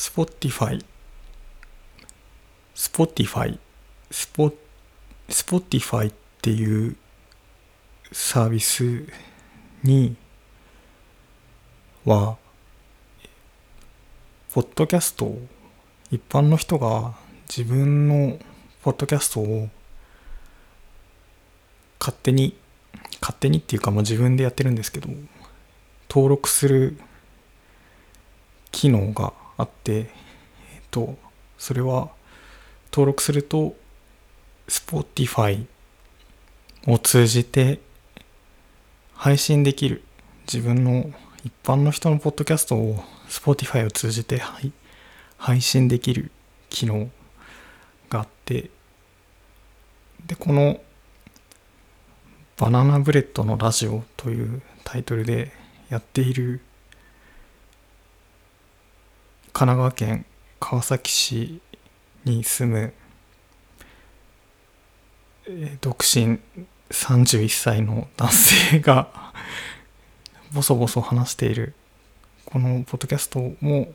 Spotify、Spotify、スポ Spotify っていうサービスには、ポッドキャストを、一般の人が自分のポッドキャストを勝手に、勝手にっていうかもう自分でやってるんですけど、登録する機能があって、えっと、それは登録すると Spotify を通じて配信できる自分の一般の人のポッドキャストを Spotify を通じて配信できる機能があってでこの「バナナブレッドのラジオ」というタイトルでやっている神奈川県川崎市に住む、えー、独身31歳の男性が ボソボソ話しているこのポッドキャストも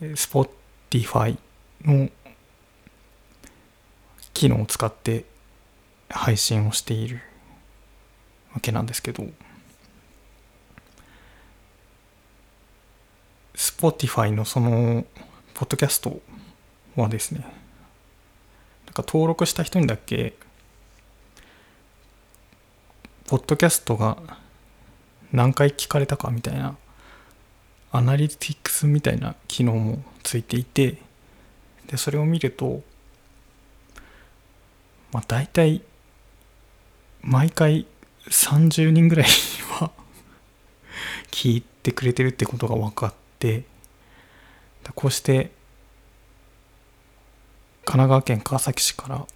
Spotify の機能を使って配信をしているわけなんですけど。Spotify のそのポッドキャストはですねなんか登録した人にだけポッドキャストが何回聞かれたかみたいなアナリティクスみたいな機能もついていてでそれを見るとまあ大体毎回30人ぐらいは 聞いてくれてるってことが分かってこうして神奈川県川崎市から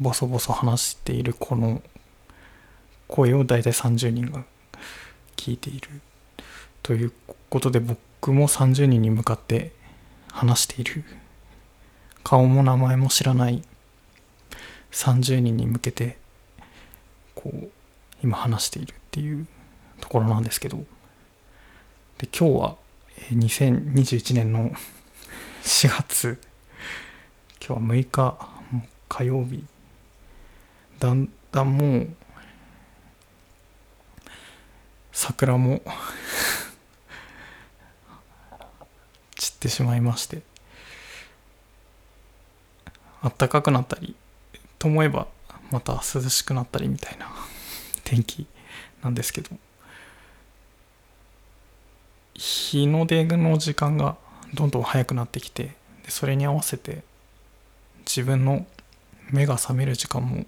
ボソボソ話しているこの声を大体30人が聞いているということで僕も30人に向かって話している。顔も名前も知らない30人に向けてこう今話しているっていうところなんですけど。で今日は2021年の4月今日は6日火曜日。だんだんもう桜も散ってしまいまして。暖かくなったりと思えばまた涼しくなったりみたいな天気なんですけど。日の出の時間がどんどん早くなってきてでそれに合わせて自分の目が覚める時間も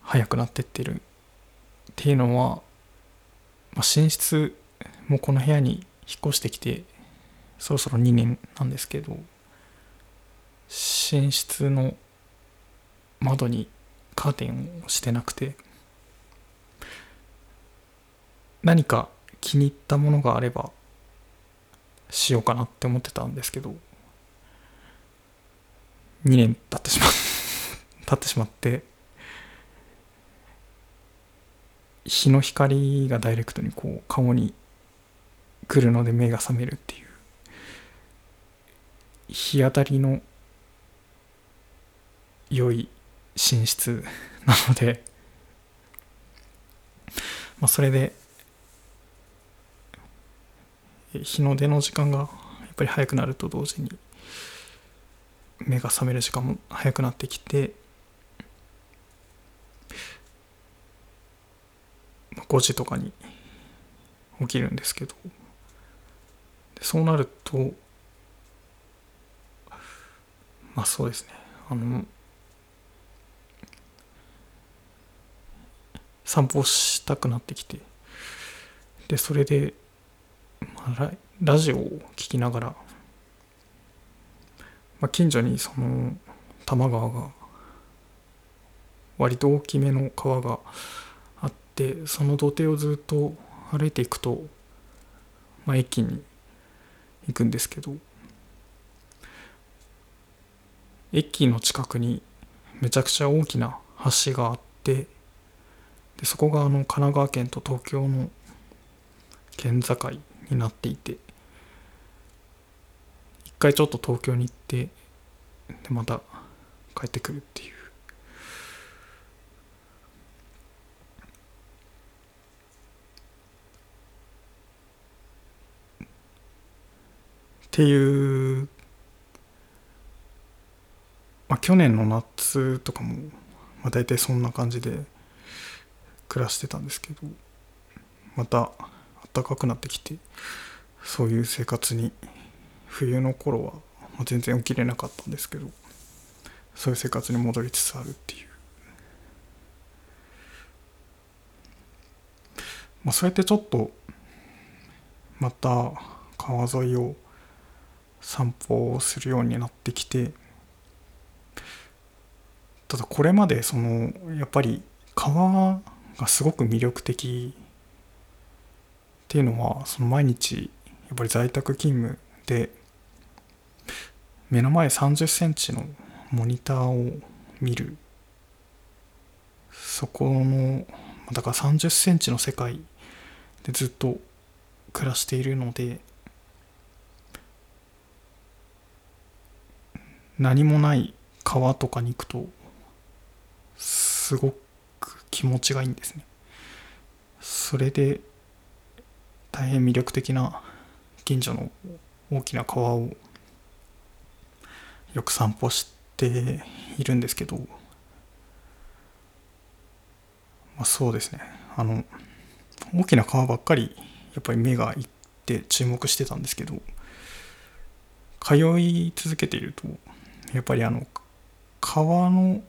早くなってってるっていうのは、まあ、寝室もこの部屋に引っ越してきてそろそろ2年なんですけど寝室の窓にカーテンをしてなくて何か気に入ったものがあればしようかなって思ってたんですけど2年経ってしま 経ってしまって日の光がダイレクトにこう顔に来るので目が覚めるっていう日当たりの良い寝室なので、まあ、それで日の出の時間がやっぱり早くなると同時に目が覚める時間も早くなってきて5時とかに起きるんですけどそうなるとまあそうですね。あの散歩したくなってきてでそれで、ラジオを聴きながら、まあ、近所にその多摩川が割と大きめの川があってその土手をずっと歩いていくと、まあ、駅に行くんですけど駅の近くにめちゃくちゃ大きな橋があってでそこがあの神奈川県と東京の県境になっていて一回ちょっと東京に行ってでまた帰ってくるっていう。っていうまあ去年の夏とかも、まあ、大体そんな感じで暮らしてたんですけどまた暖かくなってきてそういう生活に冬の頃は、全然起きれなかったんですけどそういう生活に戻りつつあるっていう。まあそうやってちょっとまた川沿いを散歩をするようになってきてただこれまでそのやっぱり川がすごく魅力的っていうのはその毎日やっぱり在宅勤務で目の前30センチのモニターを見る。そこのだから30センチの世界でずっと暮らしているので何もない川とかに行くとすごく気持ちがいいんですね。それで大変魅力的な近所の大きな川をよく散歩しているんですけど、まあ、そうですね。あの大きな川ばっかりやっぱり目がいって注目してたんですけど通い続けているとやっぱりあの川の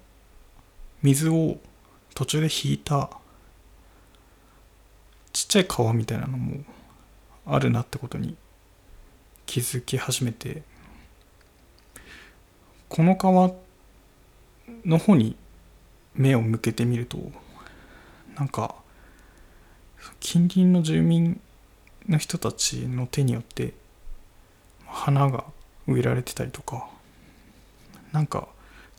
水を途中で引いたちっちゃい川みたいなのもあるなってことに気づき始めてこの川の方に目を向けてみるとなんか近隣の住民の人たちの手によって花が植えられてたりとかなんか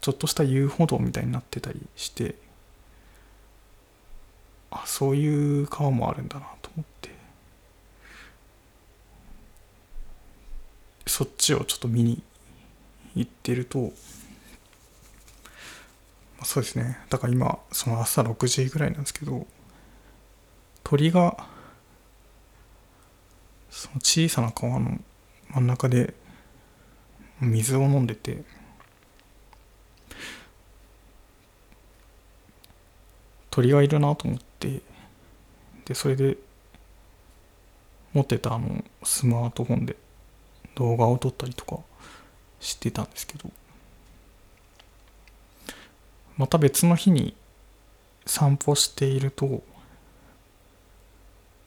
ちょっとした遊歩道みたいになってたりしてあそういう川もあるんだなと思って。そっちをちょっと見に行ってるとそうですね。だから今その朝6時ぐらいなんですけど鳥がその小さな川の真ん中で水を飲んでて鳥がいるなと思ってでそれで持ってたあのスマートフォンで動画を撮ったりとかしてたんですけど。また別の日に散歩していると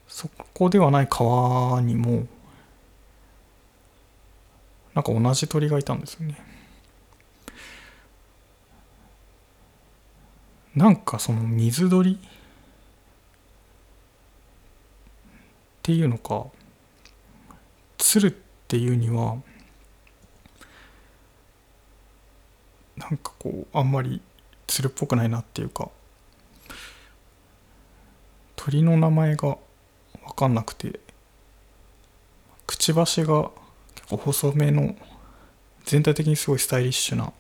そこではない川にもなんか同じ鳥がいたんですよね。なんかその水鳥ていうのか鶴っていうにはなんかこうあんまり鶴っぽくないなっていうか鳥の名前が分かんなくてくちばしが結構細めの全体的にすごいスタイリッシュな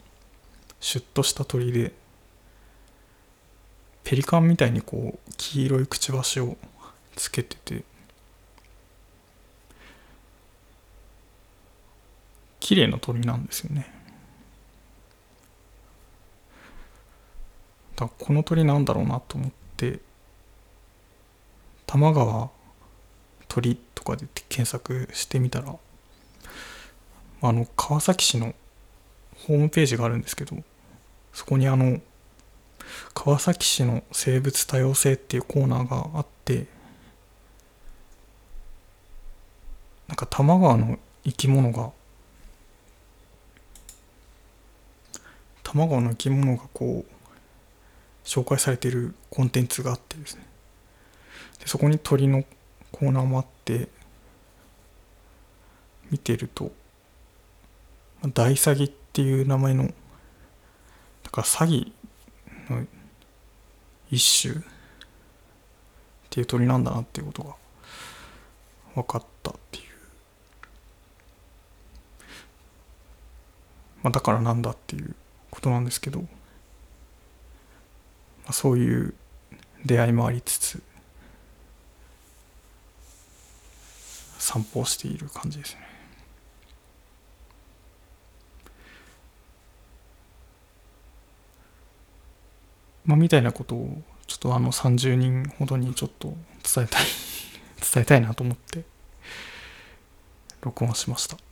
シュッとした鳥でペリカンみたいにこう黄色いくちばしをつけてて綺麗な鳥なんですよね。だこの鳥なんだろうなと思って玉川鳥とかで検索してみたらあの川崎市のホームページがあるんですけどそこにあの川崎市の生物多様性っていうコーナーがあってなんか多摩川の生き物が多摩川の生き物がこう紹介されてるコンテンツがあってですね。でそこに鳥のコーナーもあって見てると大サギっていう名前のだから詐欺の一種っていう鳥なんだなっていうことが分かったっていう。まあ、だからなんだっていう。ことなんですけど、まあ、そういう出会いもありつつ散歩をしている感じですね。まあ、みたいなことをちょっとあの30人ほどにちょっと伝えたい伝えたいなと思って録音しました。